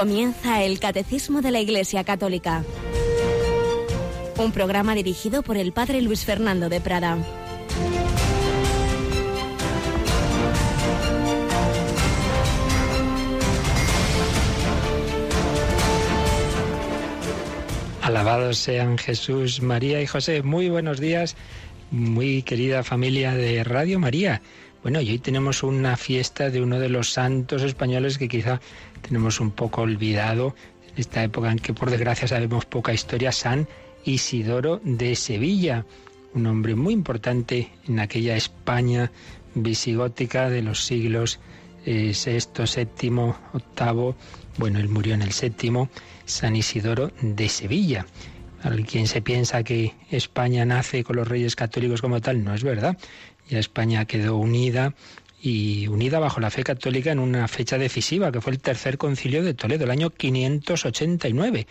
Comienza el Catecismo de la Iglesia Católica. Un programa dirigido por el Padre Luis Fernando de Prada. Alabados sean Jesús, María y José. Muy buenos días, muy querida familia de Radio María. Bueno, y hoy tenemos una fiesta de uno de los santos españoles que quizá tenemos un poco olvidado en esta época en que por desgracia sabemos poca historia, San Isidoro de Sevilla, un hombre muy importante en aquella España visigótica de los siglos VI, VII, VIII. Bueno, él murió en el séptimo, San Isidoro de Sevilla. Quien se piensa que España nace con los reyes católicos como tal, no es verdad. Ya España quedó unida y unida bajo la fe católica en una fecha decisiva, que fue el tercer concilio de Toledo, el año 589.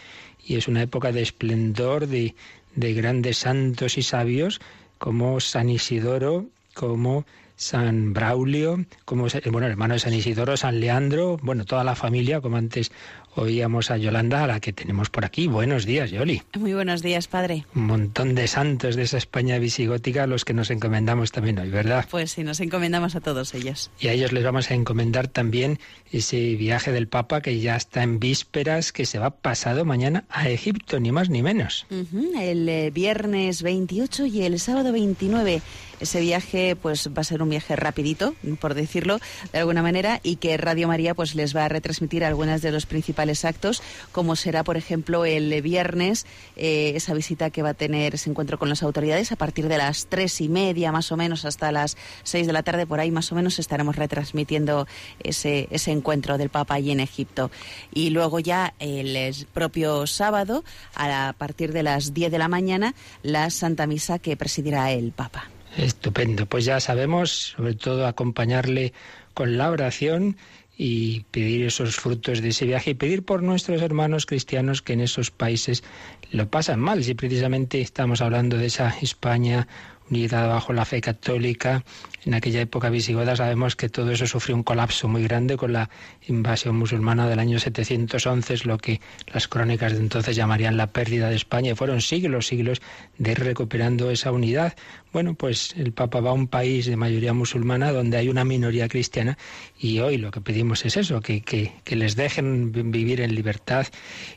Y es una época de esplendor, de, de grandes santos y sabios, como San Isidoro, como San Braulio, como bueno, hermano de San Isidoro, San Leandro, bueno, toda la familia, como antes oíamos a Yolanda, a la que tenemos por aquí. Buenos días, Yoli. Muy buenos días, padre. Un montón de santos de esa España visigótica a los que nos encomendamos también hoy, ¿verdad? Pues sí, nos encomendamos a todos ellos. Y a ellos les vamos a encomendar también ese viaje del Papa que ya está en vísperas, que se va pasado mañana a Egipto, ni más ni menos. El eh, viernes 28 y el sábado 29. Ese viaje pues va a ser un viaje rapidito, por decirlo de alguna manera, y que Radio María pues les va a retransmitir algunas de los principales actos, como será por ejemplo el viernes eh, esa visita que va a tener ese encuentro con las autoridades a partir de las tres y media más o menos hasta las seis de la tarde por ahí más o menos estaremos retransmitiendo ese ese encuentro del Papa allí en Egipto y luego ya el propio sábado a partir de las diez de la mañana la Santa Misa que presidirá el Papa. Estupendo, pues ya sabemos, sobre todo acompañarle con la oración y pedir esos frutos de ese viaje y pedir por nuestros hermanos cristianos que en esos países lo pasan mal. Si precisamente estamos hablando de esa España unida bajo la fe católica. En aquella época visigoda sabemos que todo eso sufrió un colapso muy grande con la invasión musulmana del año 711, es lo que las crónicas de entonces llamarían la pérdida de España. Y fueron siglos, siglos de ir recuperando esa unidad. Bueno, pues el Papa va a un país de mayoría musulmana donde hay una minoría cristiana y hoy lo que pedimos es eso, que, que, que les dejen vivir en libertad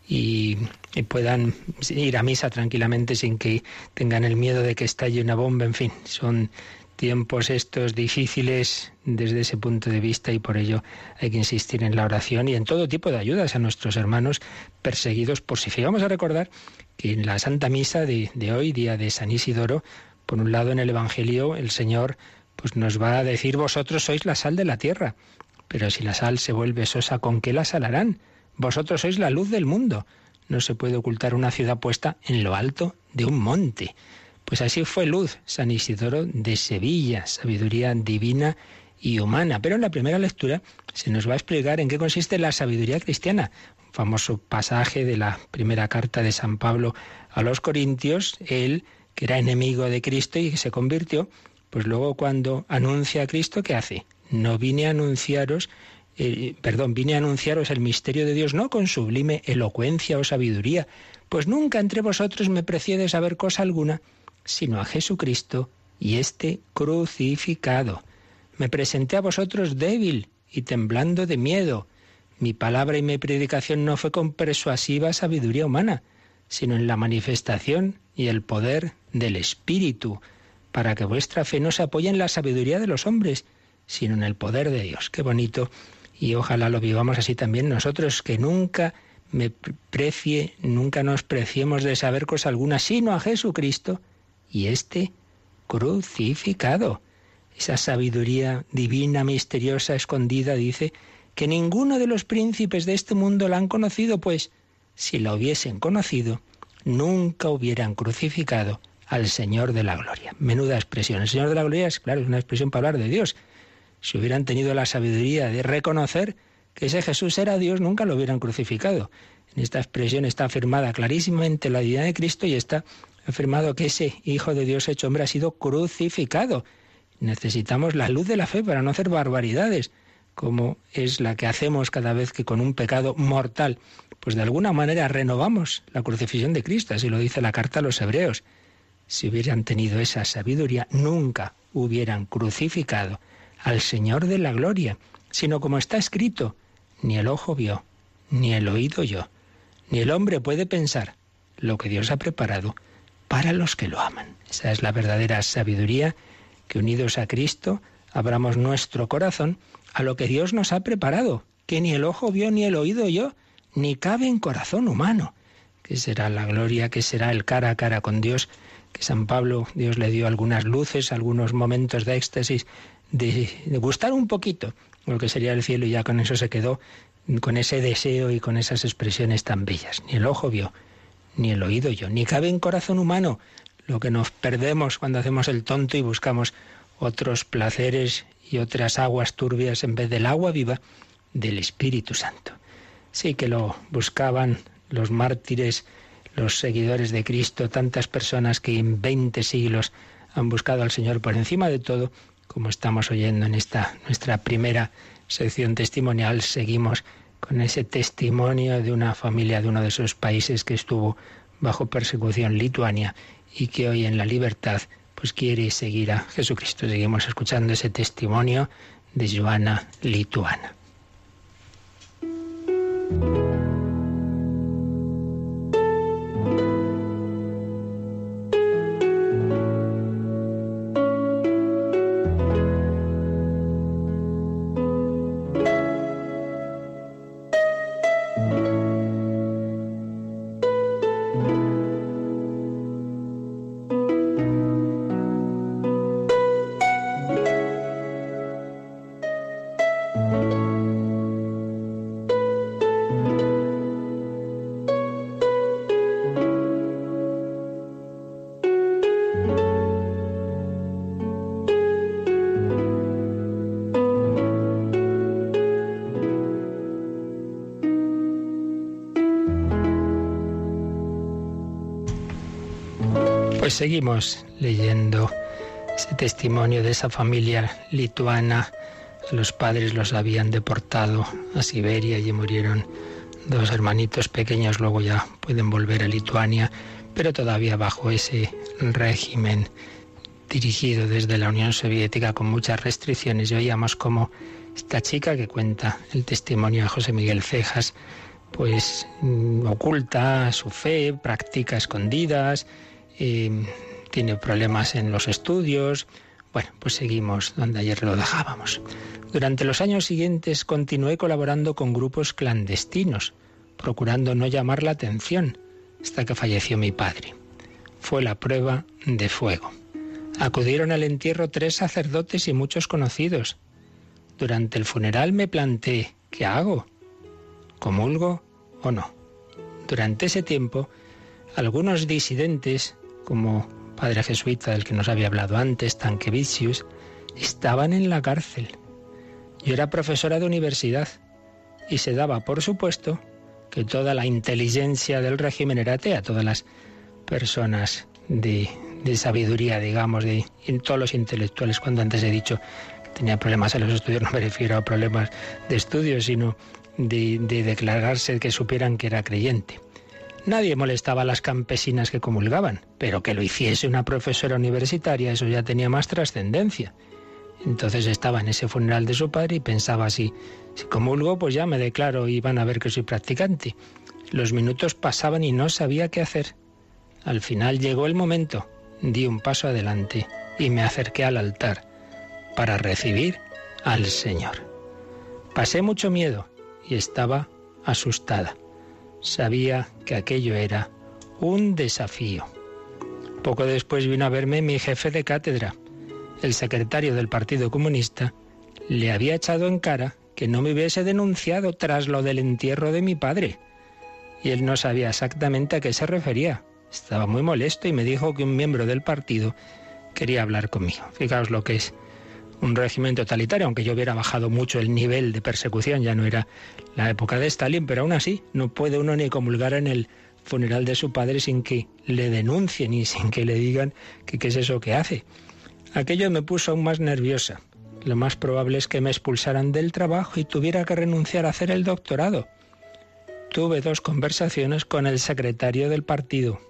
y, y puedan ir a misa tranquilamente sin que tengan el miedo de que estalle una bomba. En fin, son tiempos estos difíciles desde ese punto de vista y por ello hay que insistir en la oración y en todo tipo de ayudas a nuestros hermanos perseguidos por si fe. Vamos a recordar que en la Santa Misa de, de hoy, día de San Isidoro, por un lado en el Evangelio el Señor pues nos va a decir vosotros sois la sal de la tierra, pero si la sal se vuelve sosa, ¿con qué la salarán? Vosotros sois la luz del mundo. No se puede ocultar una ciudad puesta en lo alto de un monte. Pues así fue luz San Isidoro de Sevilla, sabiduría divina y humana. Pero en la primera lectura se nos va a explicar en qué consiste la sabiduría cristiana. Un famoso pasaje de la primera carta de San Pablo a los Corintios, él, que era enemigo de Cristo y que se convirtió, pues luego cuando anuncia a Cristo, ¿qué hace? No vine a anunciaros eh, perdón, vine a anunciaros el misterio de Dios no con sublime elocuencia o sabiduría, pues nunca entre vosotros me precié saber cosa alguna, sino a Jesucristo y este crucificado. Me presenté a vosotros débil y temblando de miedo. Mi palabra y mi predicación no fue con persuasiva sabiduría humana, sino en la manifestación y el poder del Espíritu, para que vuestra fe no se apoye en la sabiduría de los hombres, sino en el poder de Dios. Qué bonito. Y ojalá lo vivamos así también nosotros, que nunca me precie, nunca nos preciemos de saber cosa alguna, sino a Jesucristo y este crucificado. Esa sabiduría divina, misteriosa, escondida, dice, que ninguno de los príncipes de este mundo la han conocido, pues si la hubiesen conocido, nunca hubieran crucificado al Señor de la Gloria. Menuda expresión. El Señor de la Gloria es, claro, es una expresión para hablar de Dios. Si hubieran tenido la sabiduría de reconocer que ese Jesús era Dios, nunca lo hubieran crucificado. En esta expresión está afirmada clarísimamente la divinidad de Cristo y está afirmado que ese Hijo de Dios hecho hombre ha sido crucificado. Necesitamos la luz de la fe para no hacer barbaridades, como es la que hacemos cada vez que con un pecado mortal, pues de alguna manera renovamos la crucifixión de Cristo, así lo dice la carta a los hebreos. Si hubieran tenido esa sabiduría, nunca hubieran crucificado al Señor de la gloria, sino como está escrito, ni el ojo vio, ni el oído oyó, ni el hombre puede pensar lo que Dios ha preparado para los que lo aman. Esa es la verdadera sabiduría, que unidos a Cristo abramos nuestro corazón a lo que Dios nos ha preparado, que ni el ojo vio ni el oído oyó, ni cabe en corazón humano. que será la gloria? que será el cara a cara con Dios? Que San Pablo, Dios le dio algunas luces, algunos momentos de éxtasis, de gustar un poquito lo que sería el cielo y ya con eso se quedó, con ese deseo y con esas expresiones tan bellas. Ni el ojo vio, ni el oído yo, ni cabe en corazón humano lo que nos perdemos cuando hacemos el tonto y buscamos otros placeres y otras aguas turbias en vez del agua viva del Espíritu Santo. Sí que lo buscaban los mártires, los seguidores de Cristo, tantas personas que en 20 siglos han buscado al Señor por encima de todo, como estamos oyendo en esta nuestra primera sección testimonial, seguimos con ese testimonio de una familia de uno de esos países que estuvo bajo persecución, Lituania, y que hoy en la libertad pues quiere seguir a Jesucristo. Seguimos escuchando ese testimonio de Joana Lituana. Pues seguimos leyendo ese testimonio de esa familia lituana. Los padres los habían deportado a Siberia y murieron dos hermanitos pequeños, luego ya pueden volver a Lituania, pero todavía bajo ese régimen dirigido desde la Unión Soviética con muchas restricciones. Y oíamos como esta chica que cuenta el testimonio de José Miguel Cejas, pues mm, oculta su fe, practica escondidas, tiene problemas en los estudios. Bueno, pues seguimos donde ayer lo dejábamos. Durante los años siguientes continué colaborando con grupos clandestinos, procurando no llamar la atención, hasta que falleció mi padre. Fue la prueba de fuego. Acudieron al entierro tres sacerdotes y muchos conocidos. Durante el funeral me planteé, ¿qué hago? ¿Comulgo o no? Durante ese tiempo, algunos disidentes como padre jesuita del que nos había hablado antes, Tanquevicius, estaban en la cárcel. Yo era profesora de universidad y se daba por supuesto que toda la inteligencia del régimen era atea, todas las personas de, sabiduría, digamos, de todos los intelectuales, cuando antes he dicho tenía problemas en los estudios, no me refiero a problemas de estudios, sino de, de declararse que supieran que era creyente. Nadie molestaba a las campesinas que comulgaban, pero que lo hiciese una profesora universitaria, eso ya tenía más trascendencia. Entonces estaba en ese funeral de su padre y pensaba así, si comulgo, pues ya me declaro y van a ver que soy practicante. Los minutos pasaban y no sabía qué hacer. Al final llegó el momento, di un paso adelante y me acerqué al altar para recibir al Señor. Pasé mucho miedo y estaba asustada. Sabía que aquello era un desafío. Poco después vino a verme mi jefe de cátedra. El secretario del Partido Comunista le había echado en cara que no me hubiese denunciado tras lo del entierro de mi padre. Y él no sabía exactamente a qué se refería. Estaba muy molesto y me dijo que un miembro del partido quería hablar conmigo. Fijaos lo que es un régimen totalitario, aunque yo hubiera bajado mucho el nivel de persecución, ya no era la época de Stalin, pero aún así no puede uno ni comulgar en el funeral de su padre sin que le denuncien y sin que le digan que qué es eso que hace. Aquello me puso aún más nerviosa. lo más probable es que me expulsaran del trabajo y tuviera que renunciar a hacer el doctorado. Tuve dos conversaciones con el secretario del partido.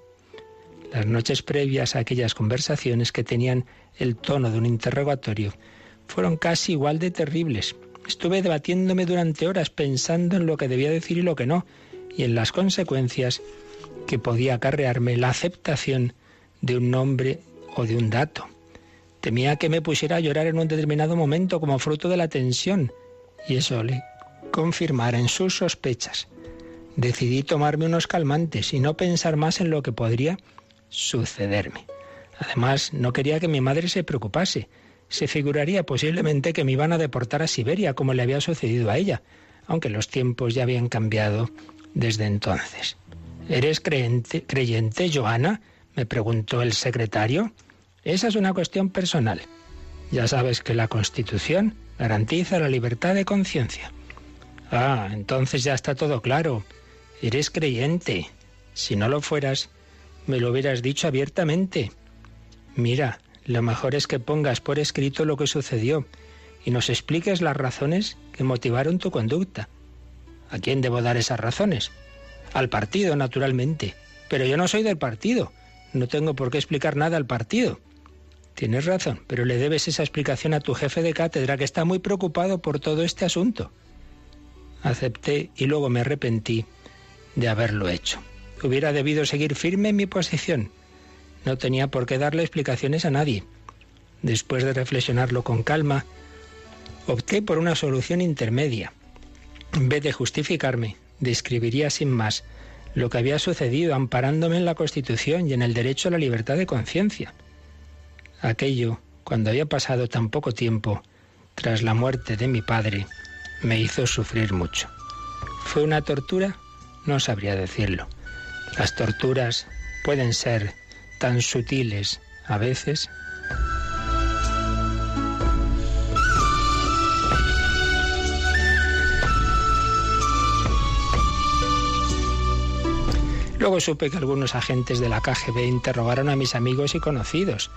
Las noches previas a aquellas conversaciones que tenían el tono de un interrogatorio fueron casi igual de terribles. Estuve debatiéndome durante horas pensando en lo que debía decir y lo que no, y en las consecuencias que podía acarrearme la aceptación de un nombre o de un dato. Temía que me pusiera a llorar en un determinado momento como fruto de la tensión, y eso le confirmara en sus sospechas. Decidí tomarme unos calmantes y no pensar más en lo que podría sucederme. Además, no quería que mi madre se preocupase. Se figuraría posiblemente que me iban a deportar a Siberia, como le había sucedido a ella, aunque los tiempos ya habían cambiado desde entonces. ¿Eres creyente, creyente Joana? me preguntó el secretario. Esa es una cuestión personal. Ya sabes que la Constitución garantiza la libertad de conciencia. Ah, entonces ya está todo claro. Eres creyente. Si no lo fueras, me lo hubieras dicho abiertamente. Mira, lo mejor es que pongas por escrito lo que sucedió y nos expliques las razones que motivaron tu conducta. ¿A quién debo dar esas razones? Al partido, naturalmente. Pero yo no soy del partido. No tengo por qué explicar nada al partido. Tienes razón, pero le debes esa explicación a tu jefe de cátedra que está muy preocupado por todo este asunto. Acepté y luego me arrepentí de haberlo hecho. Hubiera debido seguir firme en mi posición. No tenía por qué darle explicaciones a nadie. Después de reflexionarlo con calma, opté por una solución intermedia. En vez de justificarme, describiría sin más lo que había sucedido amparándome en la Constitución y en el derecho a la libertad de conciencia. Aquello, cuando había pasado tan poco tiempo tras la muerte de mi padre, me hizo sufrir mucho. ¿Fue una tortura? No sabría decirlo. Las torturas pueden ser tan sutiles a veces Luego supe que algunos agentes de la KGB interrogaron a mis amigos y conocidos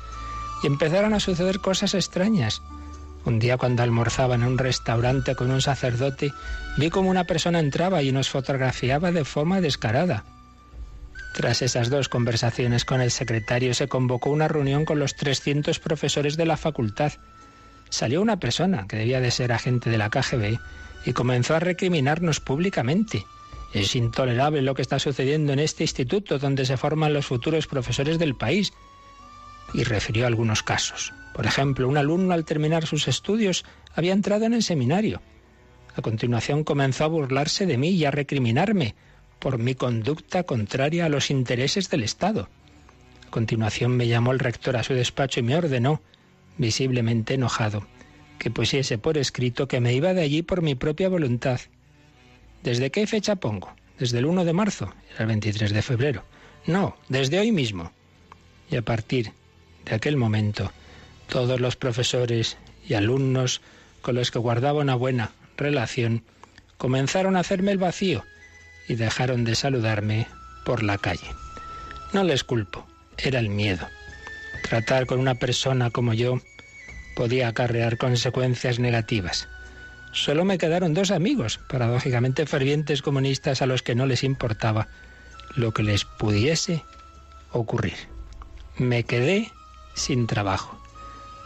y empezaron a suceder cosas extrañas. Un día cuando almorzaba en un restaurante con un sacerdote, vi como una persona entraba y nos fotografiaba de forma descarada. Tras esas dos conversaciones con el secretario se convocó una reunión con los 300 profesores de la facultad. Salió una persona, que debía de ser agente de la KGB, y comenzó a recriminarnos públicamente. Es intolerable lo que está sucediendo en este instituto donde se forman los futuros profesores del país. Y refirió algunos casos. Por ejemplo, un alumno al terminar sus estudios había entrado en el seminario. A continuación comenzó a burlarse de mí y a recriminarme por mi conducta contraria a los intereses del Estado. A continuación me llamó el rector a su despacho y me ordenó, visiblemente enojado, que pusiese por escrito que me iba de allí por mi propia voluntad ¿Desde qué fecha pongo? ¿Desde el 1 de marzo? Era el 23 de febrero. No, desde hoy mismo. Y a partir de aquel momento, todos los profesores y alumnos con los que guardaba una buena relación comenzaron a hacerme el vacío y dejaron de saludarme por la calle. No les culpo, era el miedo. Tratar con una persona como yo podía acarrear consecuencias negativas. Solo me quedaron dos amigos, paradójicamente fervientes comunistas a los que no les importaba lo que les pudiese ocurrir. Me quedé sin trabajo,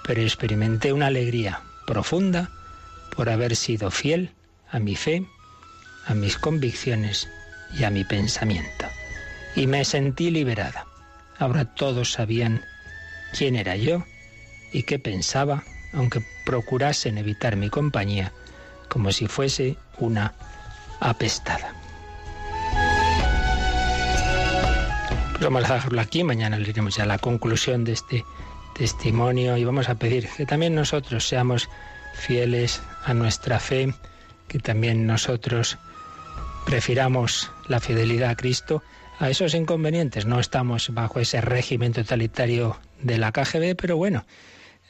pero experimenté una alegría profunda por haber sido fiel a mi fe, a mis convicciones y a mi pensamiento. Y me sentí liberada. Ahora todos sabían quién era yo y qué pensaba, aunque procurasen evitar mi compañía como si fuese una apestada. Vamos a dejarlo aquí, mañana leeremos ya la conclusión de este testimonio y vamos a pedir que también nosotros seamos fieles a nuestra fe, que también nosotros prefiramos la fidelidad a Cristo a esos inconvenientes. No estamos bajo ese régimen totalitario de la KGB, pero bueno,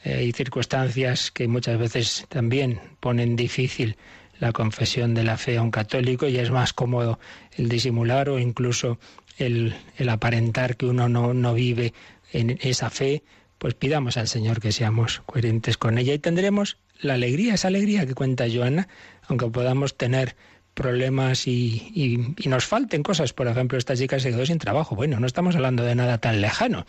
hay circunstancias que muchas veces también ponen difícil la confesión de la fe a un católico y es más cómodo el disimular o incluso el, el aparentar que uno no, no vive en esa fe, pues pidamos al Señor que seamos coherentes con ella y tendremos la alegría, esa alegría que cuenta Joana, aunque podamos tener problemas y, nos falten cosas. Por ejemplo, esta chica se quedó sin trabajo. Bueno, no estamos hablando de nada tan lejano.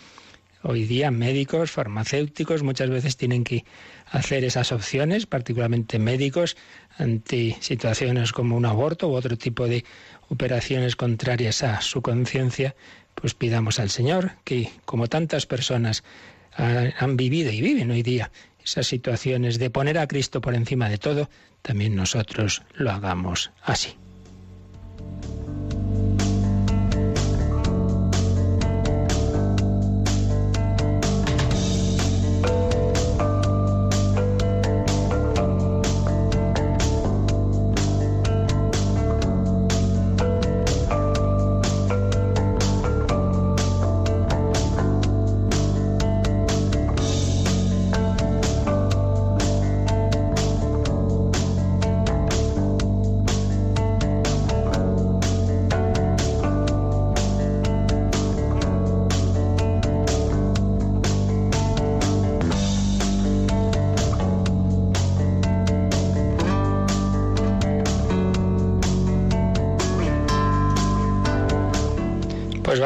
Hoy día médicos, farmacéuticos muchas veces tienen que hacer esas opciones, particularmente médicos, ante situaciones como un aborto u otro tipo de operaciones contrarias a su conciencia, pues pidamos al Señor que, como tantas personas han vivido y viven hoy día esas situaciones de poner a Cristo por encima de todo, también nosotros lo hagamos así.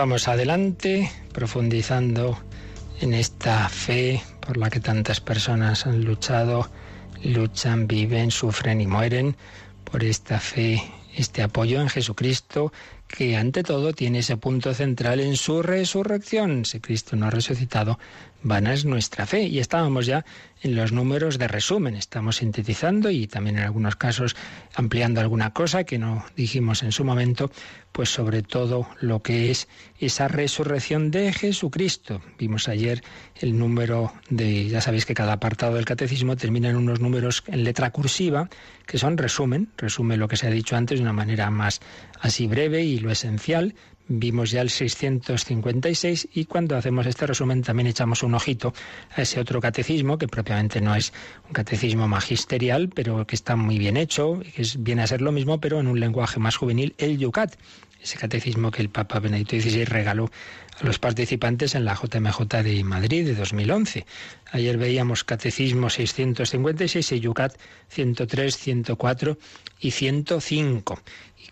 Adelante, profundizando en esta fe por la que tantas personas han luchado, luchan, viven, sufren y mueren, por esta fe, este apoyo en Jesucristo, que ante todo tiene ese punto central en su resurrección. Si Cristo no ha resucitado, vana es nuestra fe. Y estábamos ya en los números de resumen, estamos sintetizando y también en algunos casos ampliando alguna cosa que no dijimos en su momento, pues sobre todo lo que es esa resurrección de Jesucristo. Vimos ayer el número de, ya sabéis que cada apartado del catecismo termina en unos números en letra cursiva, que son resumen, resume lo que se ha dicho antes de una manera más así breve y lo esencial, Vimos ya el 656 y cuando hacemos este resumen también echamos un ojito a ese otro catecismo, que propiamente no es un catecismo magisterial, pero que está muy bien hecho, que viene a ser lo mismo, pero en un lenguaje más juvenil, el Yucat, ese catecismo que el Papa Benedicto XVI regaló a los participantes en la JMJ de Madrid de 2011. Ayer veíamos Catecismo 656 y Yucat 103, 104 y 105.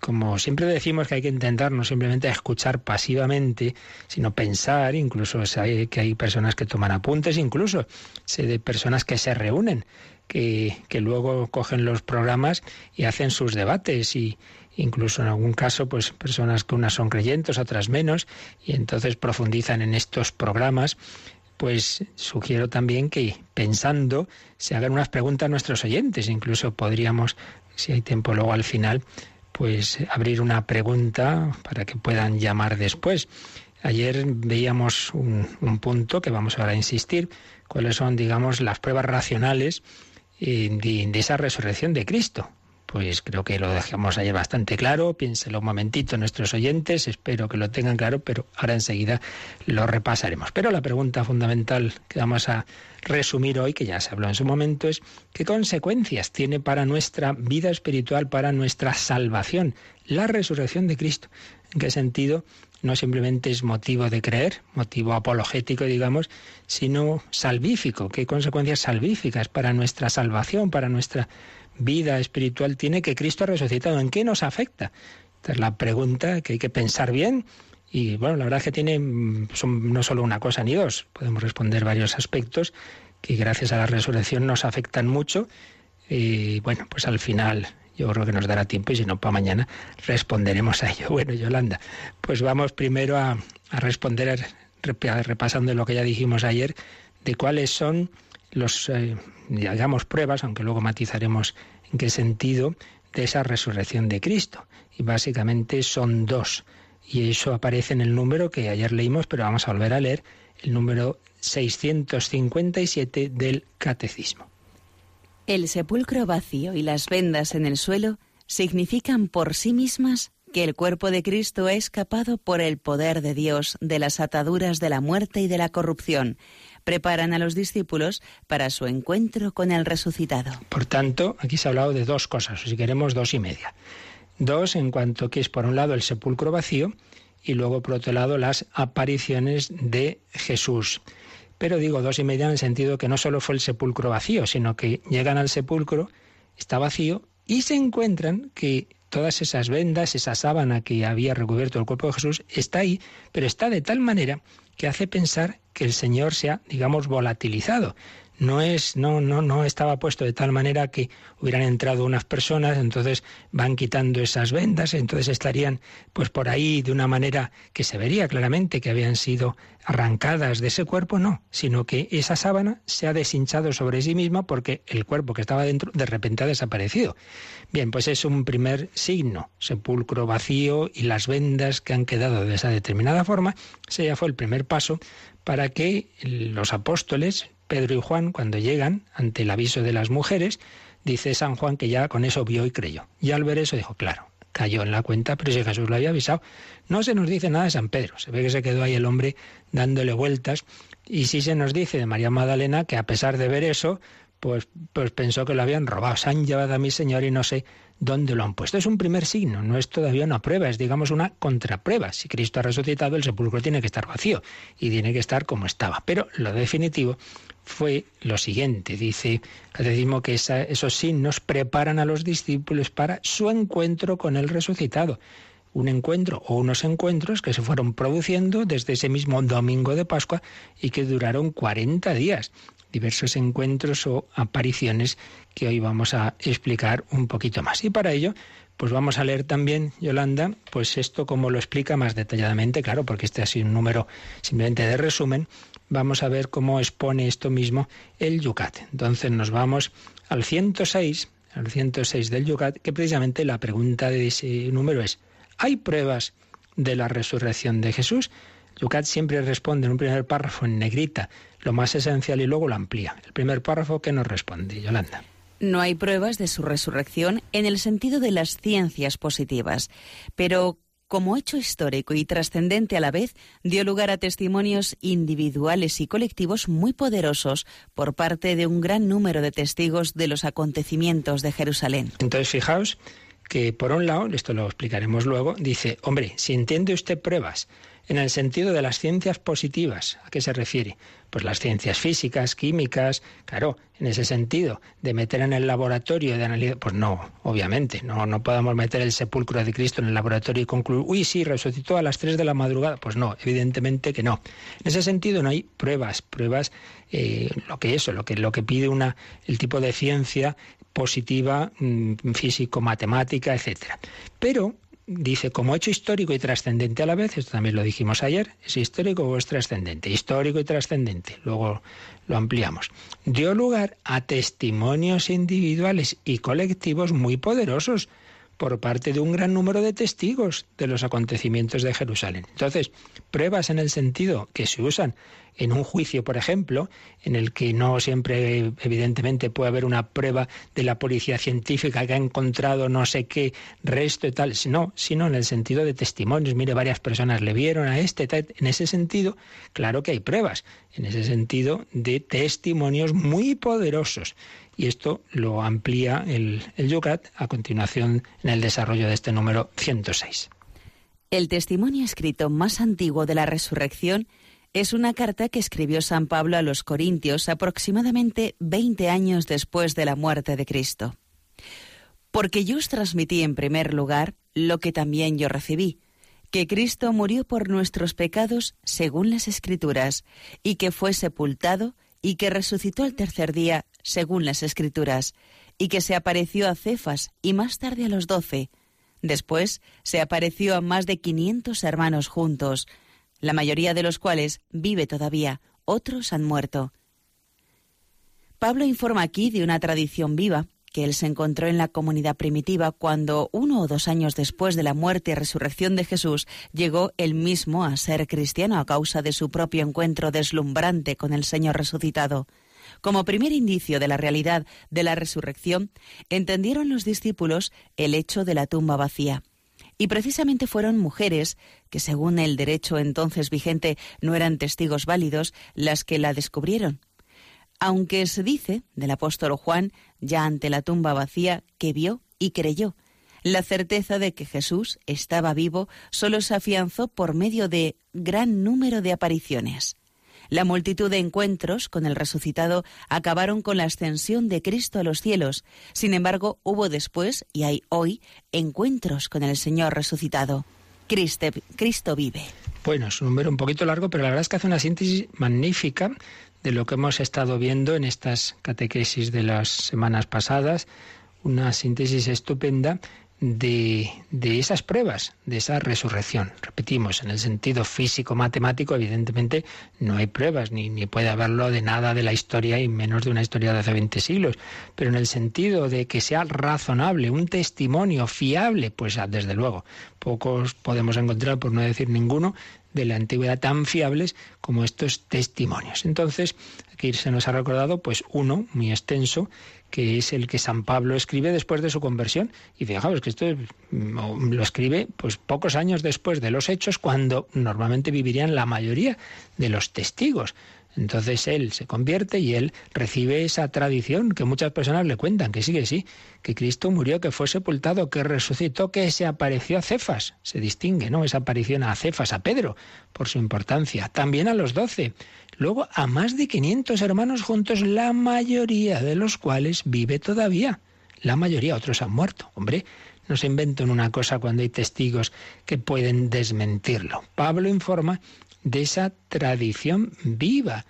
Como siempre decimos que hay que intentar no simplemente escuchar pasivamente, sino pensar, incluso sé que hay personas que toman apuntes, incluso sé de personas que se reúnen, que, que luego cogen los programas y hacen sus debates y incluso en algún caso, pues personas que unas son creyentes, otras menos, y entonces profundizan en estos programas pues sugiero también que pensando se hagan unas preguntas a nuestros oyentes. Incluso podríamos, si hay tiempo luego al final, pues abrir una pregunta para que puedan llamar después. Ayer veíamos un, punto que vamos ahora a insistir, cuáles son, digamos, las pruebas racionales eh, de esa resurrección de Cristo pues creo que lo dejamos ayer bastante claro. Piénselo un momentito nuestros oyentes, espero que lo tengan claro, pero ahora enseguida lo repasaremos. Pero la pregunta fundamental que vamos a resumir hoy, que ya se habló en su momento, es ¿qué consecuencias tiene para nuestra vida espiritual, para nuestra salvación, la resurrección de Cristo? ¿En qué sentido? No simplemente es motivo de creer, motivo apologético, digamos, sino salvífico. ¿Qué consecuencias salvíficas para nuestra salvación, para nuestra vida espiritual tiene que Cristo ha resucitado? ¿En qué nos afecta? Esta es la pregunta que hay que pensar bien. Y bueno, la verdad es que tiene mm, no solo una cosa ni dos, podemos responder varios aspectos que gracias a la resurrección nos afectan mucho. Y bueno, pues al final yo creo que nos dará tiempo y si no, para mañana responderemos a ello. Bueno, Yolanda, pues vamos primero a, responder repasando lo que ya dijimos ayer, de cuáles son los, eh, digamos, pruebas, aunque luego matizaremos en qué sentido, de esa resurrección de Cristo. Y básicamente son dos. Y eso aparece en el número que ayer leímos, pero vamos a volver a leer, el número 657 del Catecismo. El sepulcro vacío y las vendas en el suelo significan por sí mismas que el cuerpo de Cristo ha escapado por el poder de Dios de las ataduras de la muerte y de la corrupción, preparan a los discípulos para su encuentro con el resucitado. Por tanto, aquí se ha hablado de dos cosas, o si queremos dos y media. Dos en cuanto que es por un lado el sepulcro vacío y luego por otro lado las apariciones de Jesús. pero digo dos y media en el sentido que no solo fue el sepulcro vacío, sino que llegan al sepulcro, está vacío, y se encuentran que todas esas vendas, esa sábana que había recubierto el cuerpo de Jesús, está ahí, pero está de tal manera que hace pensar que el Señor se ha, digamos, volatilizado. No es no no no estaba puesto de tal manera que hubieran entrado unas personas entonces van quitando esas vendas entonces estarían pues por ahí de una manera que se vería claramente que habían sido arrancadas de ese cuerpo no sino que esa sábana se ha deshinchado sobre sí misma porque el cuerpo que estaba dentro de repente ha desaparecido. Bien pues es un primer signo sepulcro vacío y las vendas que han quedado de esa determinada forma ese ya fue el primer paso para que los apóstoles Pedro y Juan, cuando llegan ante el aviso de las mujeres, dice San Juan que ya con eso vio y creyó. Y al ver eso dijo, claro, cayó en la cuenta, pero si Jesús lo había avisado. No se nos dice nada de San Pedro, se ve que se quedó ahí el hombre dándole vueltas. Y sí se nos dice de María Magdalena que a pesar de ver eso, pues, pues pensó que lo habían robado. Se han llevado a mi Señor y no sé dónde lo han puesto. Es un primer signo, no es todavía una prueba, es digamos una contraprueba. Si Cristo ha resucitado, el sepulcro tiene que estar vacío y tiene que estar como estaba. Pero lo definitivo fue lo siguiente. Dice que esos signos preparan a los discípulos para su encuentro con el resucitado. Un encuentro o unos encuentros que se fueron produciendo desde ese mismo domingo de Pascua y que duraron 40 días diversos encuentros o apariciones que hoy vamos a explicar un poquito más. Y para ello, pues vamos a leer también, Yolanda, pues esto como lo explica más detalladamente, claro, porque este ha sido un número simplemente de resumen. Vamos a ver cómo expone esto mismo el Yucat. Entonces nos vamos al 106, al 106 del Yucat, que precisamente la pregunta de ese número es, ¿hay pruebas de la resurrección de Jesús? Yucat siempre responde en un primer párrafo en negrita lo más esencial y luego lo amplía. El primer párrafo que nos responde, Yolanda. No hay pruebas de su resurrección en el sentido de las ciencias positivas, pero como hecho histórico y trascendente a la vez, dio lugar a testimonios individuales y colectivos muy poderosos por parte de un gran número de testigos de los acontecimientos de Jerusalén. Entonces, fijaos que por un lado, esto lo explicaremos luego, dice, hombre, si entiende usted pruebas en el sentido de las ciencias positivas. ¿A qué se refiere? Pues las ciencias físicas, químicas, claro, en ese sentido, de meter en el laboratorio, de analizar, pues no, obviamente, no, no podemos meter el sepulcro de Cristo en el laboratorio y concluir, uy, sí, resucitó a las 3 de la madrugada. Pues no, evidentemente que no. En ese sentido no hay pruebas, pruebas, eh, lo que eso, lo que, lo que pide una, el tipo de ciencia positiva, mm, físico, matemática, etcétera. Pero dice, como hecho histórico y trascendente a la vez, esto también lo dijimos ayer, es histórico o es trascendente, histórico y trascendente, luego lo ampliamos, dio lugar a testimonios individuales y colectivos muy poderosos por parte de un gran número de testigos de los acontecimientos de Jerusalén. Entonces, pruebas en el sentido que se usan en un juicio, por ejemplo, en el que no siempre, evidentemente, puede haber una prueba de la policía científica que ha encontrado no sé qué resto y tal, no, sino en el sentido de testimonios. Mire, varias personas le vieron a este, en ese sentido, claro que hay pruebas, en ese sentido de testimonios muy poderosos. Y esto lo amplía el, el Yucat a continuación en el desarrollo de este número 106. El testimonio escrito más antiguo de la resurrección es una carta que escribió San Pablo a los Corintios aproximadamente 20 años después de la muerte de Cristo. Porque yo os transmití en primer lugar lo que también yo recibí, que Cristo murió por nuestros pecados según las Escrituras, y que fue sepultado, y que resucitó el tercer día según las Escrituras, y que se apareció a Cefas y más tarde a los doce. Después se apareció a más de quinientos hermanos juntos, la mayoría de los cuales vive todavía, otros han muerto. Pablo informa aquí de una tradición viva que él se encontró en la comunidad primitiva cuando, uno o dos años después de la muerte y resurrección de Jesús, llegó él mismo a ser cristiano a causa de su propio encuentro deslumbrante con el Señor resucitado. Como primer indicio de la realidad de la resurrección, entendieron los discípulos el hecho de la tumba vacía. Y precisamente fueron mujeres, que según el derecho entonces vigente no eran testigos válidos, las que la descubrieron. Aunque se dice del apóstol Juan, ya ante la tumba vacía, que vio y creyó. La certeza de que Jesús estaba vivo solo se afianzó por medio de gran número de apariciones. La multitud de encuentros con el resucitado acabaron con la ascensión de Cristo a los cielos. Sin embargo, hubo después, y hay hoy, encuentros con el Señor resucitado. Cristo vive. Bueno, es un número un poquito largo, pero la verdad es que hace una síntesis magnífica de lo que hemos estado viendo en estas catequesis de las semanas pasadas, una síntesis estupenda de, de, esas pruebas, de esa resurrección. Repetimos, en el sentido físico-matemático, evidentemente no hay pruebas, ni, ni, puede haberlo de nada de la historia y menos de una historia de hace 20 siglos. Pero en el sentido de que sea razonable, un testimonio fiable, pues ah, desde luego, pocos podemos encontrar, por no decir ninguno, de la antigüedad tan fiables como estos testimonios. Entonces, aquí se nos ha recordado pues uno muy extenso que es el que San Pablo escribe después de su conversión. Y fijaos que esto mm, lo escribe pues pocos años después de los hechos, cuando normalmente vivirían la mayoría de los testigos. Entonces él se convierte y él recibe esa tradición que muchas personas le cuentan, que sí, que sí, que Cristo murió, que fue sepultado, que resucitó, que se apareció a Cefas. Se distingue, ¿no? Esa aparición a Cefas, a Pedro, por su importancia. También a los doce. Luego a más de 500 hermanos juntos, la mayoría de los cuales vive todavía. La mayoría, otros han muerto. Hombre, no se inventan una cosa cuando hay testigos que pueden desmentirlo. Pablo informa de esa tradición viva.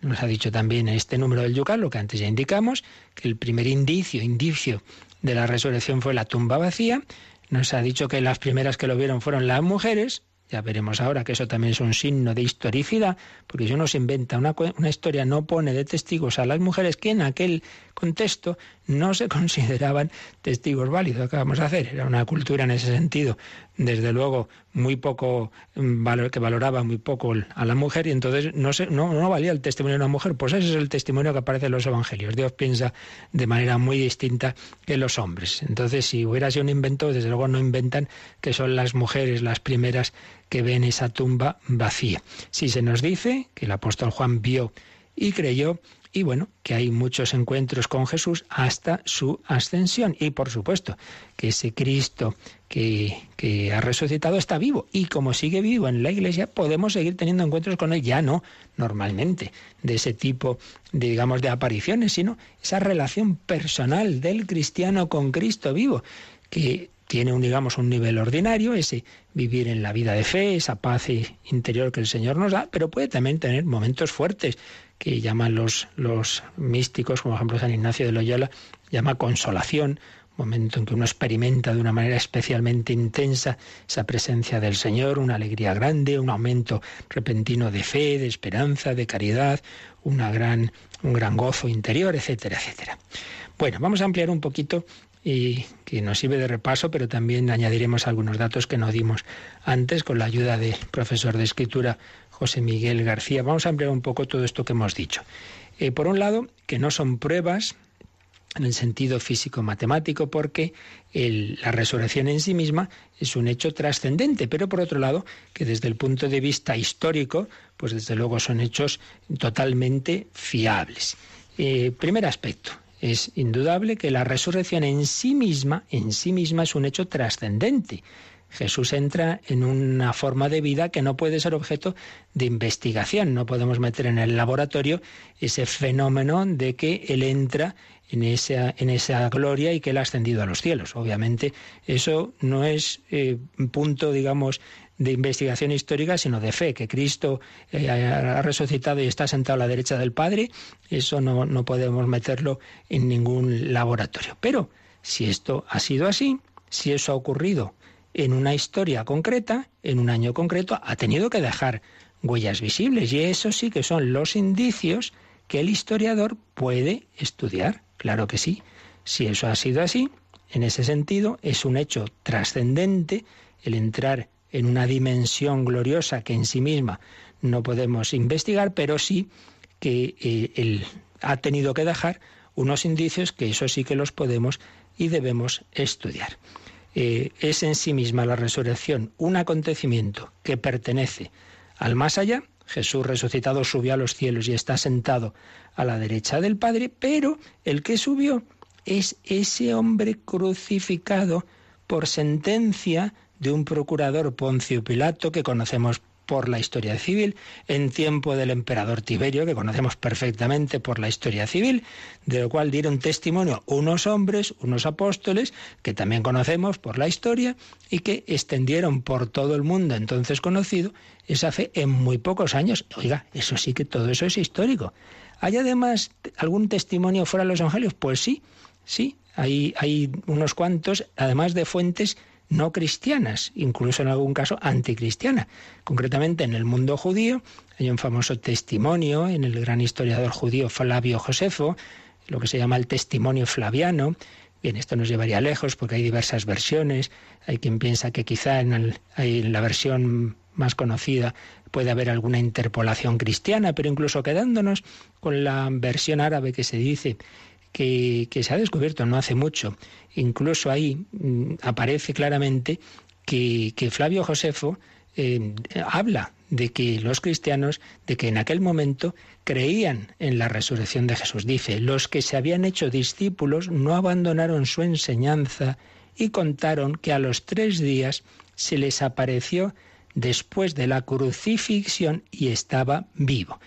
Nos ha dicho también en este número del Yucal, lo que antes ya indicamos, que el primer indicio, indicio de la resurrección fue la tumba vacía. Nos ha dicho que las primeras que lo vieron fueron las mujeres, ya veremos ahora que eso también es un signo de historicidad, porque si uno se inventa una, una, historia, no pone de testigos a las mujeres que en aquel contexto no se consideraban testigos válidos. ¿Qué vamos a hacer? Era una cultura en ese sentido, desde luego, muy poco, mm, que valoraba muy poco a la mujer y entonces no, se, no, no valía el testimonio de una mujer. Pues ese es el testimonio que aparece en los evangelios. Dios piensa de manera muy distinta que los hombres. Entonces, si hubiera sido un invento, desde luego no inventan que son las mujeres las primeras que ven esa tumba vacía. Si se nos dice que el apóstol Juan vio y creyó, y bueno, que hay muchos encuentros con Jesús hasta su ascensión. Y por supuesto que ese Cristo que, que, ha resucitado está vivo. Y como sigue vivo en la iglesia, podemos seguir teniendo encuentros con él, ya no normalmente de ese tipo de, digamos, de apariciones, sino esa relación personal del cristiano con Cristo vivo, que tiene un, digamos, un nivel ordinario, ese vivir en la vida de fe, esa paz interior que el Señor nos da, pero puede también tener momentos fuertes que llaman los, los místicos, como por ejemplo San Ignacio de Loyola, llama consolación, momento en que uno experimenta de una manera especialmente intensa esa presencia del Señor, una alegría grande, un aumento repentino de fe, de esperanza, de caridad, una gran, un gran gozo interior, etcétera, etcétera. Bueno, vamos a ampliar un poquito y que nos sirve de repaso, pero también añadiremos algunos datos que no dimos antes con la ayuda del profesor de escritura José Miguel García. Vamos a ampliar un poco todo esto que hemos dicho. Eh, por un lado, que no son pruebas en el sentido físico-matemático, porque la resurrección en sí misma es un hecho trascendente, pero por otro lado, que desde el punto de vista histórico, pues desde luego son hechos totalmente fiables. Eh, primer aspecto, es indudable que la resurrección en sí misma, en sí misma es un hecho trascendente. Jesús entra en una forma de vida que no puede ser objeto de investigación. No podemos meter en el laboratorio ese fenómeno de que Él entra en esa, en esa gloria y que Él ha ascendido a los cielos. Obviamente eso no es eh, un punto, digamos, de investigación histórica, sino de fe, que Cristo eh, ha resucitado y está sentado a la derecha del Padre, eso no, no podemos meterlo en ningún laboratorio. Pero si esto ha sido así, si eso ha ocurrido en una historia concreta, en un año concreto, ha tenido que dejar huellas visibles y eso sí que son los indicios que el historiador puede estudiar. Claro que sí. Si eso ha sido así, en ese sentido es un hecho trascendente el entrar en una dimensión gloriosa que en sí misma no podemos investigar, pero sí que eh, él ha tenido que dejar unos indicios que eso sí que los podemos y debemos estudiar. Eh, es en sí misma la resurrección un acontecimiento que pertenece al más allá. Jesús resucitado subió a los cielos y está sentado a la derecha del Padre, pero el que subió es ese hombre crucificado por sentencia de un procurador Poncio Pilato que conocemos por la historia civil, en tiempo del emperador Tiberio, que conocemos perfectamente por la historia civil, de lo cual dieron testimonio unos hombres, unos apóstoles, que también conocemos por la historia, y que extendieron por todo el mundo entonces conocido esa fe en muy pocos años. Oiga, eso sí que todo eso es histórico. ¿Hay además algún testimonio fuera de los evangelios? Pues sí, sí, hay, hay unos cuantos, además de fuentes no cristianas, incluso en algún caso anticristiana. Concretamente en el mundo judío hay un famoso testimonio en el gran historiador judío Flavio Josefo, lo que se llama el testimonio flaviano. Bien, esto nos llevaría lejos porque hay diversas versiones. Hay quien piensa que quizá en, en la versión más conocida puede haber alguna interpolación cristiana, pero incluso quedándonos con la versión árabe que se dice que, se ha descubierto no hace mucho. Incluso ahí mm, aparece claramente que, Flavio Josefo eh, habla de que los cristianos, de que en aquel momento creían en la resurrección de Jesús. Dice, los que se habían hecho discípulos no abandonaron su enseñanza y contaron que a los tres días se les apareció después de la crucifixión y estaba vivo.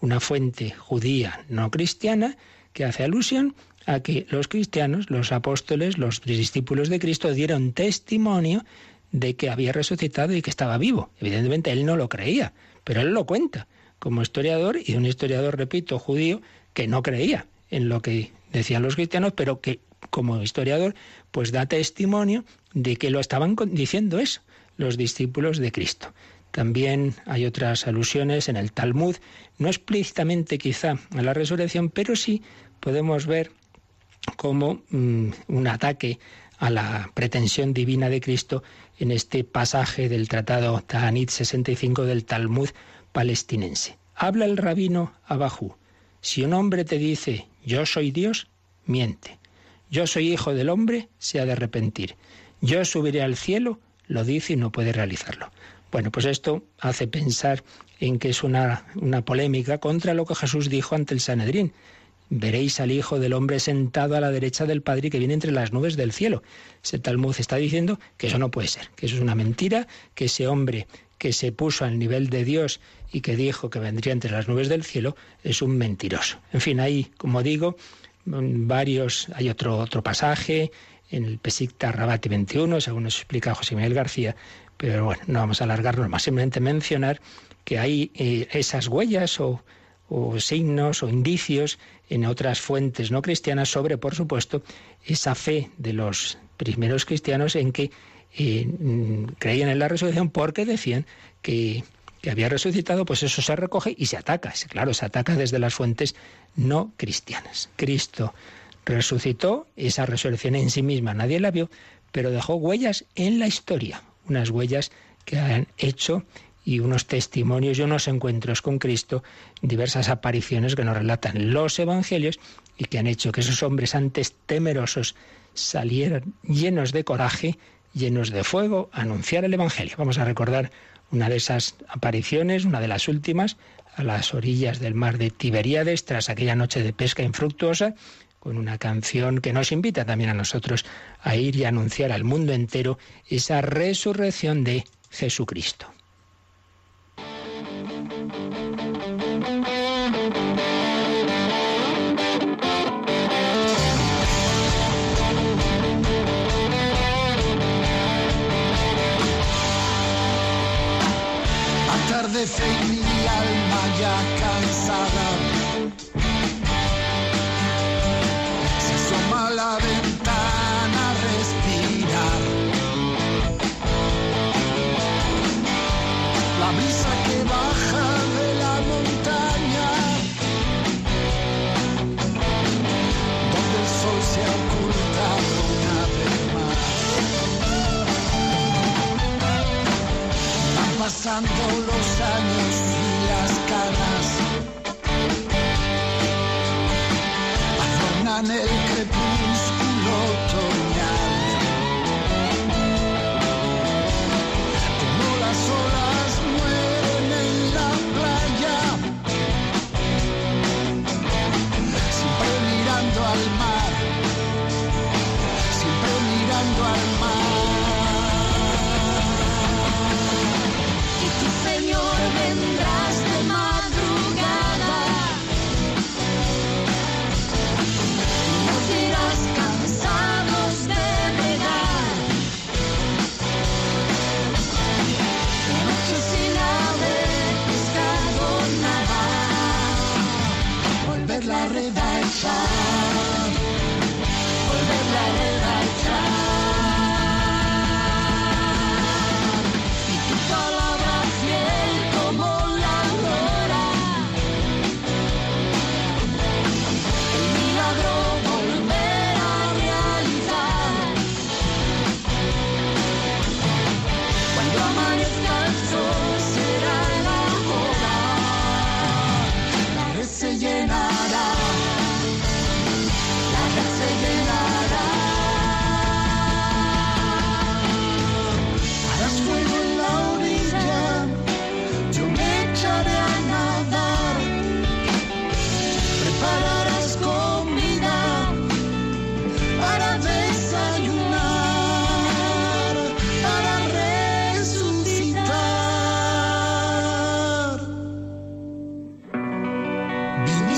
Una fuente judía no cristiana que hace alusión a que los cristianos, los apóstoles, los discípulos de Cristo dieron testimonio de que había resucitado y que estaba vivo. Evidentemente él no lo creía, pero él lo cuenta como historiador y un historiador, repito, judío, que no creía en lo que decían los cristianos, pero que como historiador pues da testimonio de que lo estaban diciendo eso, los discípulos de Cristo. También hay otras alusiones en el Talmud, no explícitamente quizá a la resurrección, pero sí podemos ver como mm, un ataque a la pretensión divina de Cristo en este pasaje del tratado Ta'anit 65 del Talmud palestinense. Habla el rabino Abajú. Si un hombre te dice, yo soy Dios, miente. Yo soy hijo del hombre, se ha de arrepentir. Yo subiré al cielo, lo dice y no puede realizarlo. Bueno, pues esto hace pensar en que es una, una polémica contra lo que Jesús dijo ante el Sanedrín veréis al Hijo del Hombre sentado a la derecha del Padre que viene entre las nubes del cielo. Ese Talmud está diciendo que eso no puede ser, que eso es una mentira, que ese hombre que se puso al nivel de Dios y que dijo que vendría entre las nubes del cielo es un mentiroso. En fin, hay, como digo, varios, hay otro, otro pasaje en el Pesikta Rabati 21, según nos explica José Miguel García, pero bueno, no vamos a alargarnos más, simplemente mencionar que hay eh, esas huellas o signos o indicios en otras fuentes no cristianas sobre, por supuesto, esa fe de los primeros cristianos en que eh, creían en la resurrección porque decían que, que, había resucitado, pues eso se recoge y se ataca. Claro, se ataca desde las fuentes no cristianas. Cristo resucitó, esa resurrección en sí misma nadie la vio, pero dejó huellas en la historia, unas huellas que han hecho y unos testimonios y unos encuentros con Cristo, diversas apariciones que nos relatan los evangelios y que han hecho que esos hombres antes temerosos salieran llenos de coraje, llenos de fuego, a anunciar el evangelio. Vamos a recordar una de esas apariciones, una de las últimas, a las orillas del mar de Tiberíades, tras aquella noche de pesca infructuosa, con una canción que nos invita también a nosotros a ir y anunciar al mundo entero esa resurrección de Jesucristo. Atardece mi alma ya la ventana respirar. La brisa que baja de la montaña, donde el sol se ha ocultado una vez más. Van pasando los años y las canas adornan el crepúsculo Bye.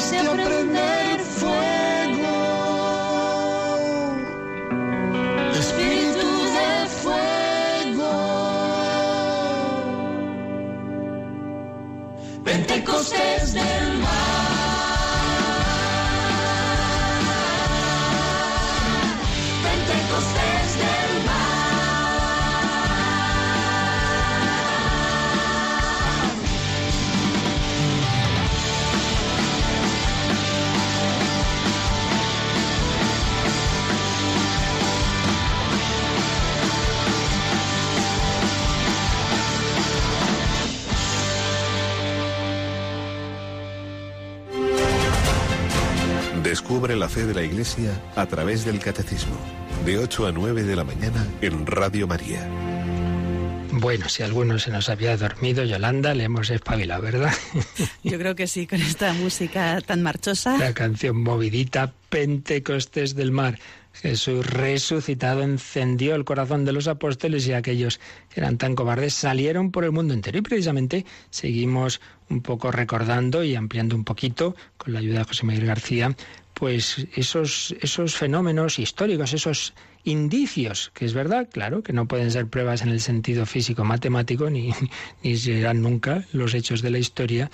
quise aprender fue Descubre la fe de la Iglesia a través del Catecismo, de 8 a 9 de la mañana en Radio María. Bueno, si alguno se nos había dormido, Yolanda, le hemos espabilado, ¿verdad? Yo creo que sí, con esta música tan marchosa. La canción movidita, Pentecostés del mar. Jesús resucitado encendió el corazón de los apóstoles y aquellos que eran tan cobardes salieron por el mundo entero. Y precisamente seguimos un poco recordando y ampliando un poquito, con la ayuda de José Miguel García, pues esos, esos fenómenos históricos, esos indicios, que es verdad, claro, que no pueden ser pruebas en el sentido físico matemático, ni, ni serán nunca los hechos de la historia,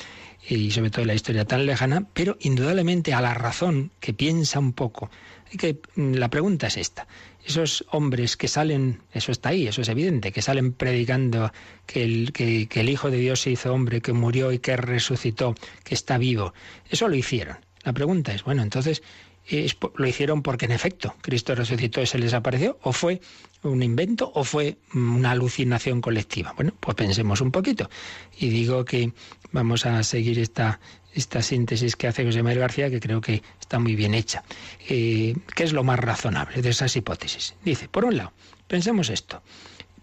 y sobre todo la historia tan lejana, pero indudablemente a la razón que piensa un poco. Que, la pregunta es esta. Esos hombres que salen, eso está ahí, eso es evidente, que salen predicando que el, que el Hijo de Dios se hizo hombre, que murió y que resucitó, que está vivo, eso lo hicieron. La pregunta es, bueno, entonces, ¿es po- ¿lo hicieron porque en efecto Cristo resucitó y se les apareció? ¿O fue un invento o fue mm, una alucinación colectiva? Bueno, pues pensemos un poquito. Y digo que vamos a seguir esta, esta síntesis que hace José Manuel García, que creo que está muy bien hecha. Eh, ¿Qué es lo más razonable de esas hipótesis? Dice, por un lado, pensemos esto.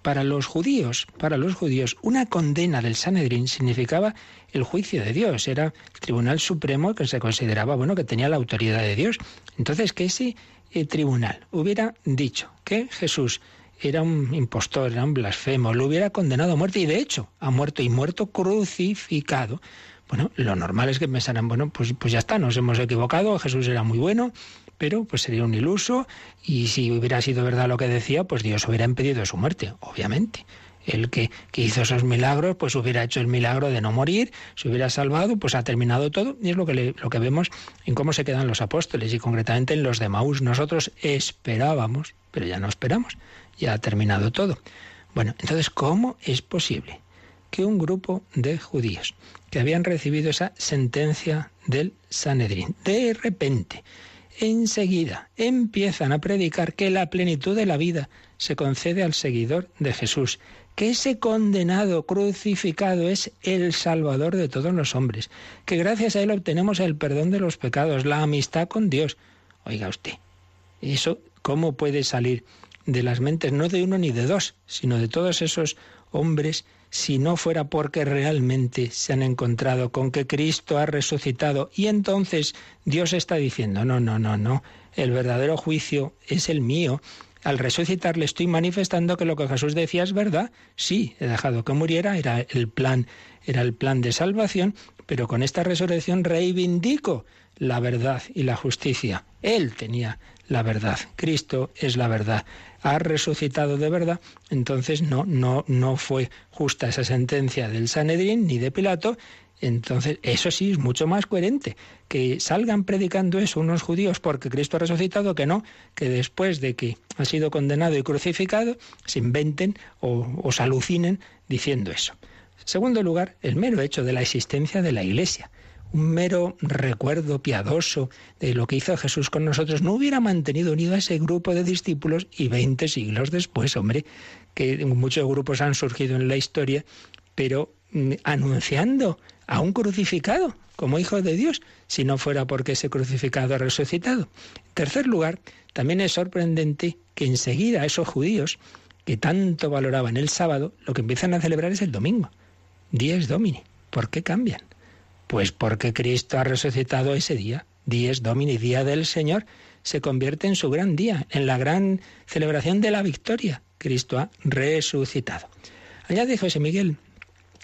Para los judíos, para los judíos, una condena del Sanedrín significaba el juicio de Dios, era el tribunal supremo que se consideraba, bueno, que tenía la autoridad de Dios. Entonces, que ese eh, tribunal hubiera dicho que Jesús era un impostor, era un blasfemo, lo hubiera condenado a muerte y de hecho ha muerto y muerto crucificado. Bueno, lo normal es que pensaran, bueno, pues, pues ya está, nos hemos equivocado, Jesús era muy bueno, pero pues sería un iluso y si hubiera sido verdad lo que decía, pues Dios hubiera impedido su muerte, obviamente. El que, que hizo esos milagros, pues hubiera hecho el milagro de no morir, se hubiera salvado, pues ha terminado todo. Y es lo que, le- lo que vemos en cómo se quedan los apóstoles y concretamente en los de Maús. Nosotros esperábamos, pero ya no esperamos, ya ha terminado todo. Bueno, entonces, ¿cómo es posible que un grupo de judíos que habían recibido esa sentencia del Sanedrín, de repente, enseguida empiezan a predicar que la plenitud de la vida se concede al seguidor de Jesús, que ese condenado crucificado es el Salvador de todos los hombres, que gracias a él obtenemos el perdón de los pecados, la amistad con Dios. Oiga usted, eso, ¿cómo puede salir de las mentes no de uno ni de dos, sino de todos esos hombres si no fuera porque realmente se han encontrado con que Cristo ha resucitado y entonces Dios está diciendo, no, no, no, no, el verdadero juicio es el mío. Al resucitar le estoy manifestando que lo que Jesús decía es verdad. Sí, he dejado que muriera, era el plan, era el plan de salvación, pero con esta resurrección reivindico la verdad y la justicia. Él tenía la verdad. Cristo es la verdad. Ha resucitado de verdad. Entonces no, no, no fue justa esa sentencia del Sanedrín ni de Pilato. Entonces, eso sí es mucho más coherente. Que salgan predicando eso unos judíos porque Cristo ha resucitado, que no, que después de que ha sido condenado y crucificado, se inventen o, o se alucinen diciendo eso. Segundo lugar, el mero hecho de la existencia de la Iglesia un mero recuerdo piadoso de lo que hizo Jesús con nosotros, no hubiera mantenido unido a ese grupo de discípulos y 20 siglos después, hombre, que muchos grupos han surgido en la historia, pero mm, anunciando a un crucificado como hijo de Dios, si no fuera porque ese crucificado ha resucitado. En tercer lugar, también es sorprendente que enseguida esos judíos que tanto valoraban el sábado, lo que empiezan a celebrar es el domingo. Dies Domini. ¿Por qué cambian? Pues porque Cristo ha resucitado ese día, Dies Domini, Día del Señor, se convierte en su gran día, en la gran celebración de la victoria. Cristo ha resucitado. Allá de José Miguel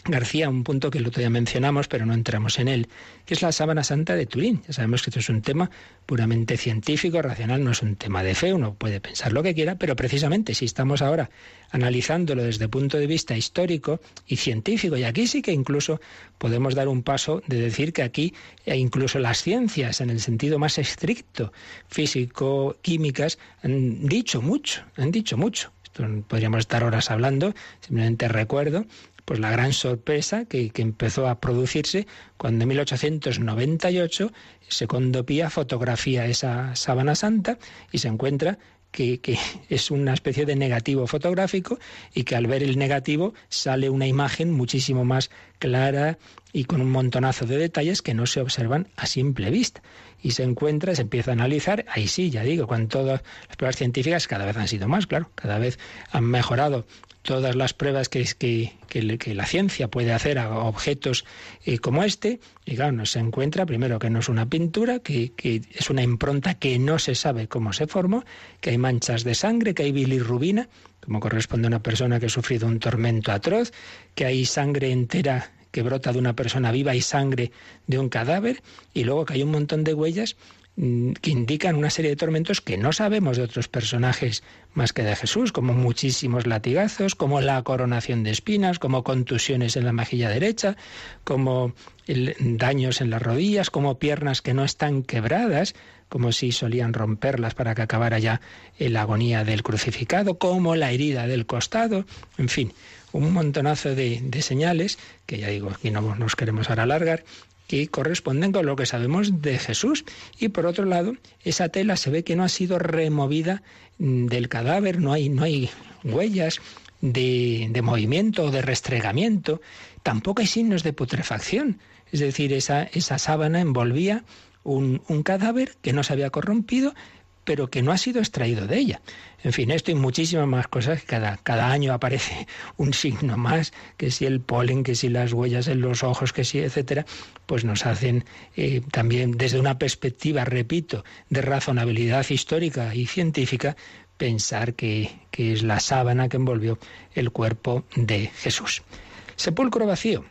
García un punto que el otro día mencionamos, pero no entramos en él, que es la sábana santa de Turín. Ya sabemos que esto es un tema puramente científico, racional, no es un tema de fe, uno puede pensar lo que quiera, pero precisamente si estamos ahora analizándolo desde el punto de vista histórico y científico, y aquí sí que incluso podemos dar un paso de decir que aquí incluso las ciencias, en el sentido más estricto, físico, químicas, han dicho mucho, han dicho mucho. Esto podríamos estar horas hablando, simplemente recuerdo pues la gran sorpresa que, empezó a producirse cuando en 1898 Secondo Pía fotografía esa sábana santa y se encuentra que, que, es una especie de negativo fotográfico y que al ver el negativo sale una imagen muchísimo más clara y con un montonazo de detalles que no se observan a simple vista. Y se encuentra, se empieza a analizar, ahí sí, ya digo, con todas las pruebas científicas cada vez han sido más, claro, cada vez han mejorado todas las pruebas que, que, la ciencia puede hacer a objetos eh, como este, y claro, se encuentra primero que no es una pintura, que, que, es una impronta que no se sabe cómo se formó, que hay manchas de sangre, que hay bilirrubina, como corresponde a una persona que ha sufrido un tormento atroz, que hay sangre entera que brota de una persona viva y sangre de un cadáver, y luego que hay un montón de huellas Mm, que indican una serie de tormentos que no sabemos de otros personajes más que de Jesús, como muchísimos latigazos, como la coronación de espinas, como contusiones en la mejilla derecha, como daños en las rodillas, como piernas que no están quebradas, como si solían romperlas para que acabara ya la agonía del crucificado, como la herida del costado, en fin, un montonazo de, señales, que ya digo, aquí no nos queremos ahora alargar, que corresponden con lo que sabemos de Jesús. Y por otro lado, esa tela se ve que no ha sido removida mm, del cadáver, no hay, no hay huellas de, de movimiento o de restregamiento, tampoco hay signos de putrefacción. Es decir, esa, esa sábana envolvía un, un, cadáver que no se había corrompido, pero que no ha sido extraído de ella. En fin, esto y muchísimas más cosas. Cada, cada año aparece un signo más, que si el polen, que si las huellas en los ojos, que si, etcétera, pues nos hacen eh, también desde una perspectiva, repito, de razonabilidad histórica y científica, pensar que, que es la sábana que envolvió el cuerpo de Jesús. Sepulcro vacío.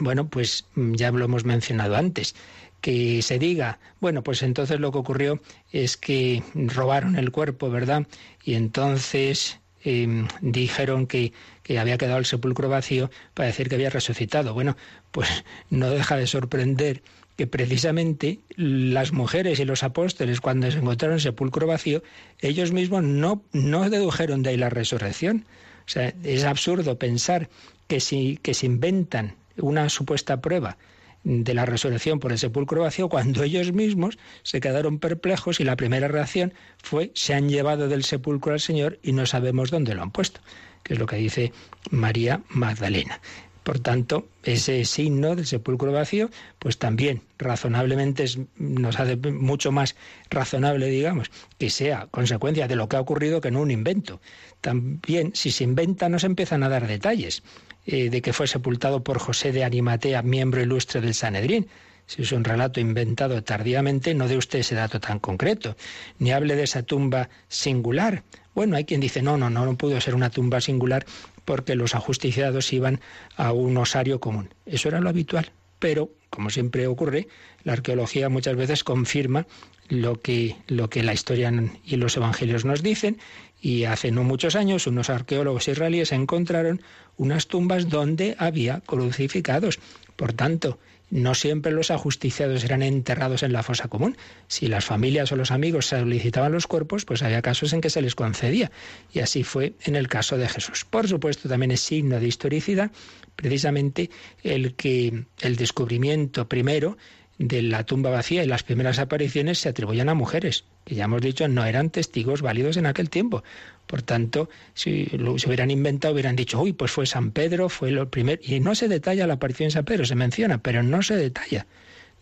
Bueno, pues mm, ya lo hemos mencionado antes que se diga, bueno, pues entonces lo que ocurrió es que robaron el cuerpo, ¿verdad? Y entonces em, dijeron que, que había quedado el sepulcro vacío para decir que había resucitado. Bueno, pues no deja de sorprender que precisamente las mujeres y los apóstoles, cuando se encontraron el sepulcro vacío, ellos mismos no, no dedujeron de ahí la resurrección. O sea, es absurdo pensar que si que se inventan una supuesta prueba de la resurrección por el sepulcro vacío cuando ellos mismos se quedaron perplejos y la primera reacción fue se han llevado del sepulcro al Señor y no sabemos dónde lo han puesto, que es lo que dice María Magdalena. Por tanto, ese signo del sepulcro vacío, pues también razonablemente nos hace mucho más razonable, digamos, que sea consecuencia de lo que ha ocurrido que no un invento. También, si se inventa, no se empiezan a dar detalles. Eh, de que fue sepultado por José de Animatea, miembro ilustre del Sanedrín. Si es un relato inventado tardíamente, no dé usted ese dato tan concreto, ni hable de esa tumba singular. Bueno, hay quien dice, no, no, no, no pudo ser una tumba singular porque los ajusticiados iban a un osario común. Eso era lo habitual. Pero, como siempre ocurre, la arqueología muchas veces confirma lo que, lo que la historia y los evangelios nos dicen y hace no muchos años unos arqueólogos israelíes encontraron unas tumbas donde había crucificados. Por tanto, no siempre los ajusticiados eran enterrados en la fosa común. Si las familias o los amigos solicitaban los cuerpos, pues había casos en que se les concedía. Y así fue en el caso de Jesús. Por supuesto, también es signo de historicidad precisamente el que el descubrimiento primero de la tumba vacía y las primeras apariciones se atribuyen a mujeres, que ya hemos dicho no eran testigos válidos en aquel tiempo. Por tanto, si lo, se hubieran inventado, hubieran dicho, uy, pues fue San Pedro, fue lo primero. Y no se detalla la aparición de San Pedro, se menciona, pero no se detalla,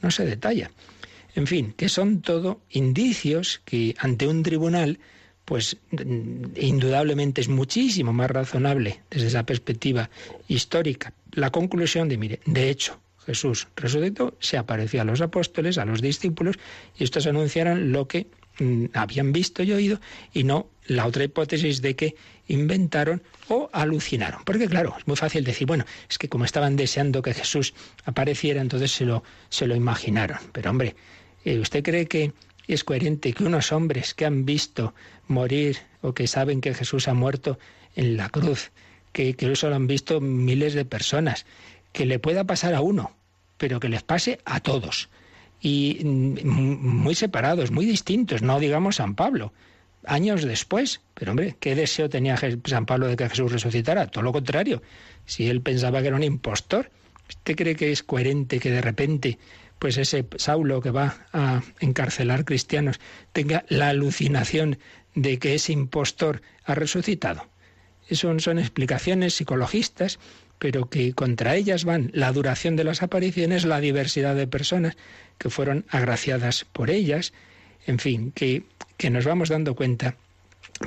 no se detalla. En fin, que son todo indicios que ante un tribunal, pues indudablemente es muchísimo más razonable desde esa perspectiva histórica. La conclusión de, mire, de hecho, Jesús resucitó, se apareció a los apóstoles, a los discípulos, y estos anunciaron lo que mm, habían visto y oído y no la otra hipótesis de que inventaron o alucinaron. Porque claro, es muy fácil decir, bueno, es que como estaban deseando que Jesús apareciera, entonces se lo, se lo imaginaron. Pero hombre, eh, ¿usted cree que es coherente que unos hombres que han visto morir o que saben que Jesús ha muerto en la cruz, que, que eso lo han visto miles de personas, que le pueda pasar a uno, pero que les pase a todos? Y mm, muy separados, muy distintos, no digamos San Pablo, años después. Pero hombre, ¿qué deseo tenía San Pablo de que Jesús resucitara? Todo lo contrario. Si él pensaba que era un impostor, ¿usted cree que es coherente que de repente pues ese Saulo que va a encarcelar cristianos tenga la alucinación de que ese impostor ha resucitado? Son, son explicaciones psicologistas, pero que contra ellas van la duración de las apariciones, la diversidad de personas que fueron agraciadas por ellas, en fin, que, que nos vamos dando cuenta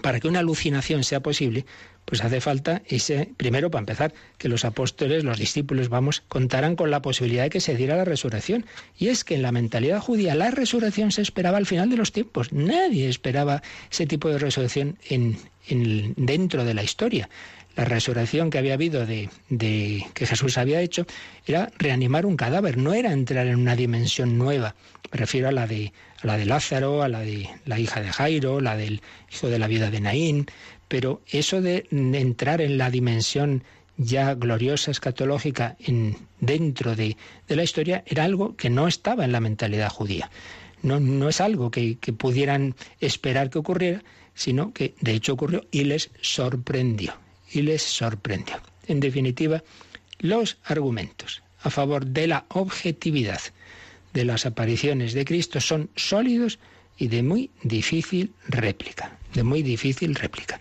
para que una alucinación sea posible, pues hace falta ese, primero para empezar, que los apóstoles, los discípulos, vamos, contaran con la posibilidad de que se diera la resurrección. Y es que en la mentalidad judía la resurrección se esperaba al final de los tiempos. Nadie esperaba ese tipo de resurrección en, en dentro de la historia. La resurrección que había habido de, de que Jesús había hecho era reanimar un cadáver, no era entrar en una dimensión nueva. Me refiero a la de a la de Lázaro, a la de la hija de Jairo, la del hijo de la vida de Naín, pero eso de entrar en la dimensión ya gloriosa escatológica en, dentro de, la historia era algo que no estaba en la mentalidad judía. No, es algo que pudieran esperar que ocurriera, sino que de hecho ocurrió y les sorprendió. Y les sorprendió. En definitiva, los argumentos a favor de la objetividad de las apariciones de Cristo son sólidos y de muy difícil réplica, de muy difícil réplica.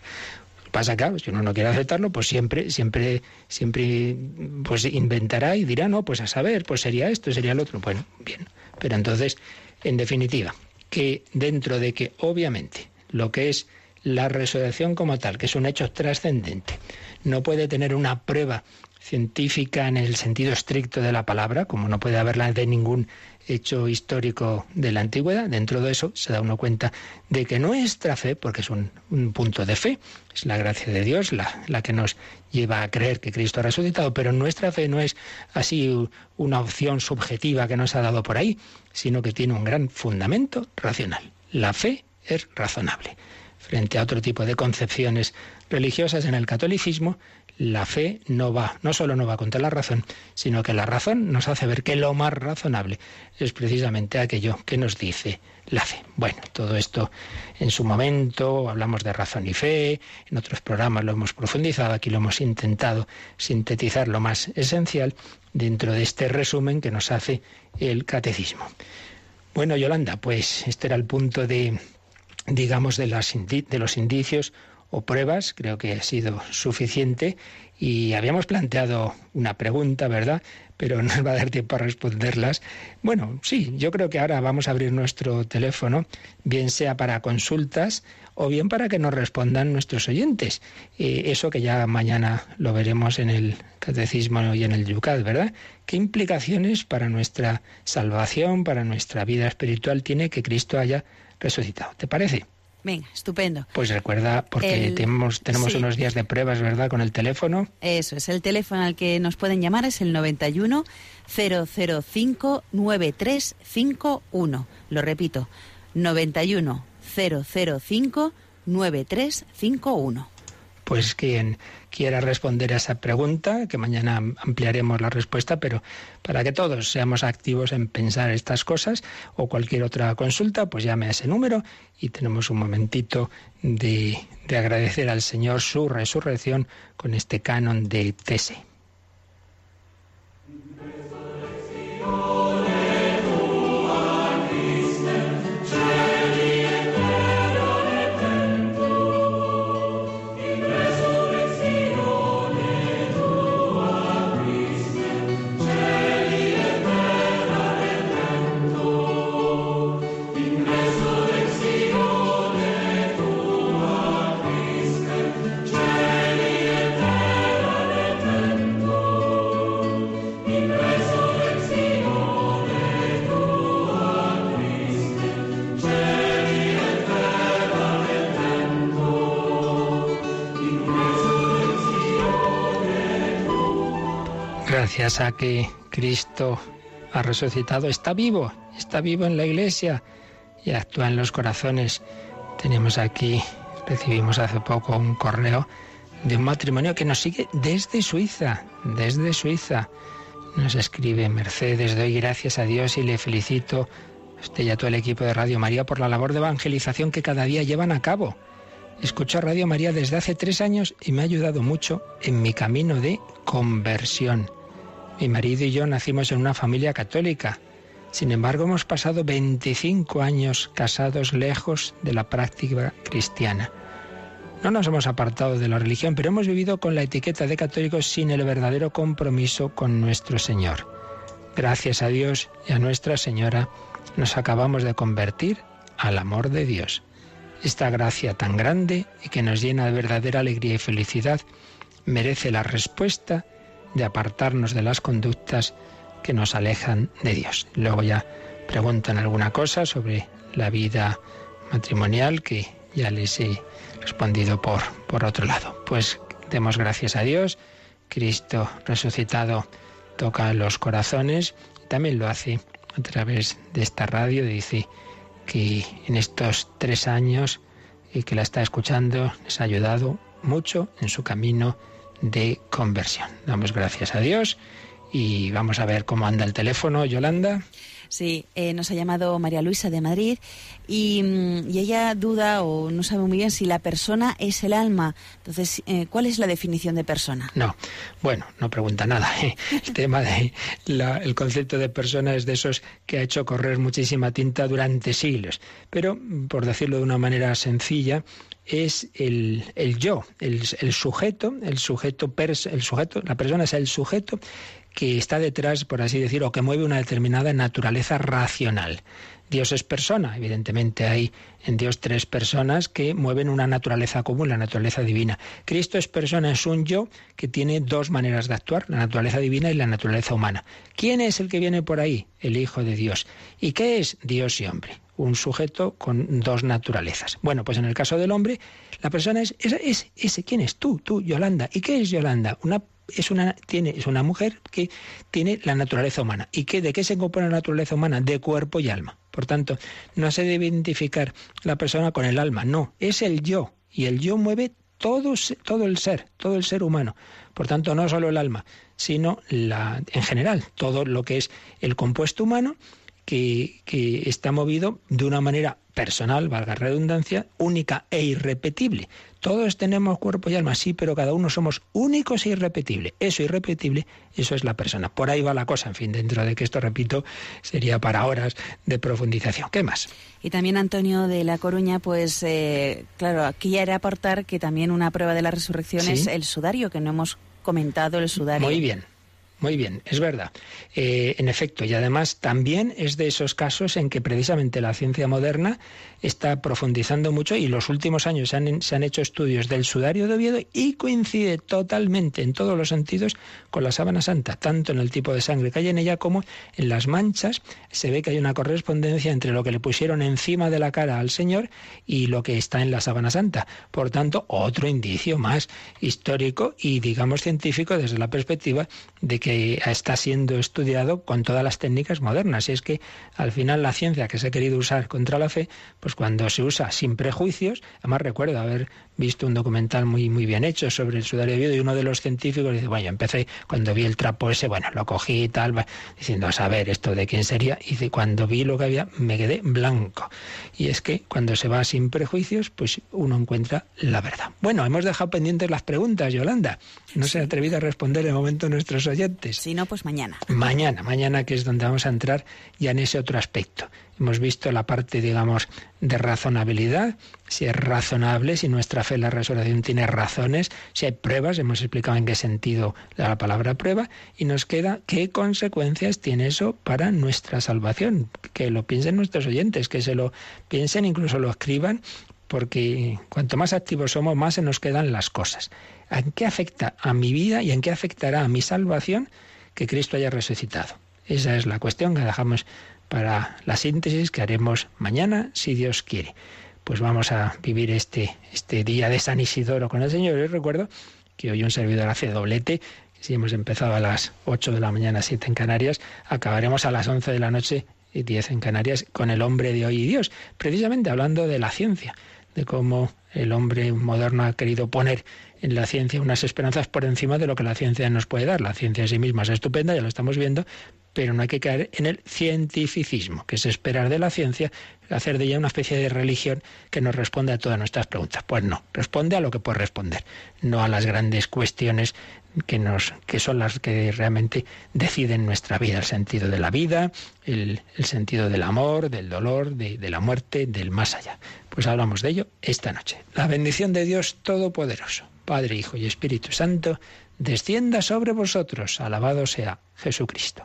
Pasa que, si uno no quiere aceptarlo, pues siempre, siempre, siempre, pues inventará y dirá, no, pues a saber, pues sería esto, sería el otro. Bueno, bien. Pero entonces, en definitiva, que dentro de que obviamente lo que es la resurrección como tal, que es un hecho trascendente, no puede tener una prueba científica en el sentido estricto de la palabra, como no puede haberla de ningún hecho histórico de la antigüedad, dentro de eso se da uno cuenta de que nuestra fe, porque es un, punto de fe, es la gracia de Dios la, la, que nos lleva a creer que Cristo ha resucitado, pero nuestra fe no es así una opción subjetiva que nos ha dado por ahí, sino que tiene un gran fundamento racional. La fe es razonable. Frente a otro tipo de concepciones religiosas en el catolicismo, la fe no va, no solo no va contra la razón, sino que la razón nos hace ver que lo más razonable es precisamente aquello que nos dice la fe. Bueno, todo esto en su momento hablamos de razón y fe, en otros programas lo hemos profundizado, aquí lo hemos intentado sintetizar lo más esencial dentro de este resumen que nos hace el catecismo. Bueno, Yolanda, pues este era el punto de, digamos, de, las, los indicios o pruebas, creo que ha sido suficiente y habíamos planteado una pregunta, ¿verdad? Pero no nos va a dar tiempo a responderlas. Bueno, sí, yo creo que ahora vamos a abrir nuestro teléfono, bien sea para consultas o bien para que nos respondan nuestros oyentes. Eh, eso que ya mañana lo veremos en el catecismo y en el yucat, ¿verdad? ¿Qué implicaciones para nuestra salvación, para nuestra vida espiritual tiene que Cristo haya resucitado? ¿Te parece? Venga, estupendo. Pues recuerda, porque tenemos, tenemos unos días de pruebas, ¿verdad?, con el teléfono. Eso es, el teléfono al que nos pueden llamar es el 91 005 9351. Lo repito, 91 005 9351 pues quien quiera responder a esa pregunta, que mañana ampliaremos la respuesta, pero para que todos seamos activos en pensar estas cosas o cualquier otra consulta, pues llame a ese número y tenemos un momentito de, de agradecer al Señor su resurrección con este canon de Tese. Gracias a que Cristo ha resucitado, está vivo, está vivo en la iglesia y actúa en los corazones. Tenemos aquí, recibimos hace poco un correo de un matrimonio que nos sigue desde Suiza, desde Suiza. Nos escribe Mercedes, doy gracias a Dios y le felicito a usted y a todo el equipo de Radio María por la labor de evangelización que cada día llevan a cabo. Escucho a Radio María desde hace tres años y me ha ayudado mucho en mi camino de conversión. Mi marido y yo nacimos en una familia católica. Sin embargo, hemos pasado 25 años casados lejos de la práctica cristiana. No nos hemos apartado de la religión, pero hemos vivido con la etiqueta de católicos sin el verdadero compromiso con nuestro Señor. Gracias a Dios y a Nuestra Señora nos acabamos de convertir al amor de Dios. Esta gracia tan grande y que nos llena de verdadera alegría y felicidad merece la respuesta de apartarnos de las conductas que nos alejan de Dios. Luego ya preguntan alguna cosa sobre la vida matrimonial que ya les he respondido por, por otro lado. Pues demos gracias a Dios. Cristo resucitado toca los corazones. También lo hace a través de esta radio. Dice que en estos tres años y que la está escuchando les ha ayudado mucho en su camino de conversión. Damos gracias a Dios y vamos a ver cómo anda el teléfono, Yolanda. Sí, eh, nos ha llamado María Luisa de Madrid y, mm, y, ella duda o no sabe muy bien si la persona es el alma. Entonces, eh, ¿cuál es la definición de persona? No, bueno, no pregunta nada. ¿eh? El tema de el concepto de persona es de esos que ha hecho correr muchísima tinta durante siglos. Pero, por decirlo de una manera sencilla, es el, el yo, el, el, sujeto, el sujeto, pers, el sujeto, la persona es el sujeto que está detrás, por así decirlo, o que mueve una determinada naturaleza racional. Dios es persona, evidentemente hay en Dios tres personas que mueven una naturaleza común, la naturaleza divina. Cristo es persona, es un yo que tiene dos maneras de actuar, la naturaleza divina y la naturaleza humana. ¿Quién es el que viene por ahí? El Hijo de Dios. ¿Y qué es Dios y hombre? Un sujeto con dos naturalezas. Bueno, pues en el caso del hombre, la persona es, es, ese. ¿Quién es? Tú, tú, Yolanda. ¿Y qué es Yolanda? Una es una, tiene, es una mujer que tiene la naturaleza humana. ¿Y qué, de qué se compone la naturaleza humana? De cuerpo y alma. Por tanto, no se debe identificar la persona con el alma, no, es el yo. Y el yo mueve todo, todo el ser, todo el ser humano. Por tanto, no solo el alma, sino la, en general, todo lo que es el compuesto humano que, que está movido de una manera personal, valga redundancia, única e irrepetible. Todos tenemos cuerpo y alma, sí, pero cada uno somos únicos e irrepetibles. Eso irrepetible, eso es la persona. Por ahí va la cosa, en fin, dentro de que esto, repito, sería para horas de profundización. ¿Qué más? Y también Antonio de La Coruña, pues eh, claro, aquí ya era aportar que también una prueba de la resurrección ¿Sí? es el sudario, que no hemos comentado el sudario. Muy bien. Muy bien, es verdad. Eh, en efecto, y además también es de esos casos en que precisamente la ciencia moderna está profundizando mucho y los últimos años se han, se han, hecho estudios del sudario de Oviedo y coincide totalmente en todos los sentidos con la sábana santa, tanto en el tipo de sangre que hay en ella como en las manchas. Se ve que hay una correspondencia entre lo que le pusieron encima de la cara al Señor y lo que está en la sábana santa. Por tanto, otro indicio más histórico y, digamos, científico desde la perspectiva de que está siendo estudiado con todas las técnicas modernas. Y es que al final la ciencia que se ha querido usar contra la fe, pues cuando se usa sin prejuicios, además recuerdo haber visto un documental muy, muy bien hecho sobre el sudario de Oviedo y uno de los científicos dice, bueno, yo empecé cuando vi el trapo ese, bueno, lo cogí y tal, diciendo, a saber esto de quién sería, y de, cuando vi lo que había, me quedé blanco. Y es que cuando se va sin prejuicios, pues uno encuentra la verdad. Bueno, hemos dejado pendientes las preguntas, Yolanda. No sí. se ha atrevido a responder de momento nuestros oyentes. Si no, pues mañana. Mañana, mañana que es donde vamos a entrar ya en ese otro aspecto. Hemos visto la parte, digamos, de razonabilidad, si es razonable, si nuestra fe en la resurrección tiene razones, si hay pruebas, hemos explicado en qué sentido la palabra prueba, y nos queda qué consecuencias tiene eso para nuestra salvación. Que lo piensen nuestros oyentes, que se lo piensen, incluso lo escriban, porque cuanto más activos somos, más se nos quedan las cosas. ¿En qué afecta a mi vida y en qué afectará a mi salvación que Cristo haya resucitado? Esa es la cuestión que dejamos para la síntesis que haremos mañana, si Dios quiere. Pues vamos a vivir este, este día de San Isidoro con el Señor. Y recuerdo que hoy un servidor hace doblete, Si hemos empezado a las 8 de la mañana, 7 en Canarias, acabaremos a las 11 de la noche y 10 en Canarias con el hombre de hoy y Dios, precisamente hablando de la ciencia, de cómo el hombre moderno ha querido poner en la ciencia unas esperanzas por encima de lo que la ciencia nos puede dar. La ciencia en sí misma es estupenda, ya lo estamos viendo, pero no hay que caer en el cientificismo, que es esperar de la ciencia, hacer de ella una especie de religión que nos responde a todas nuestras preguntas. Pues no, responde a lo que puede responder, no a las grandes cuestiones que, son las que realmente deciden nuestra vida, el sentido de la vida, el, sentido del amor, del dolor, de la muerte, del más allá. Pues hablamos de ello esta noche. La bendición de Dios Todopoderoso, Padre, Hijo y Espíritu Santo, descienda sobre vosotros. Alabado sea Jesucristo.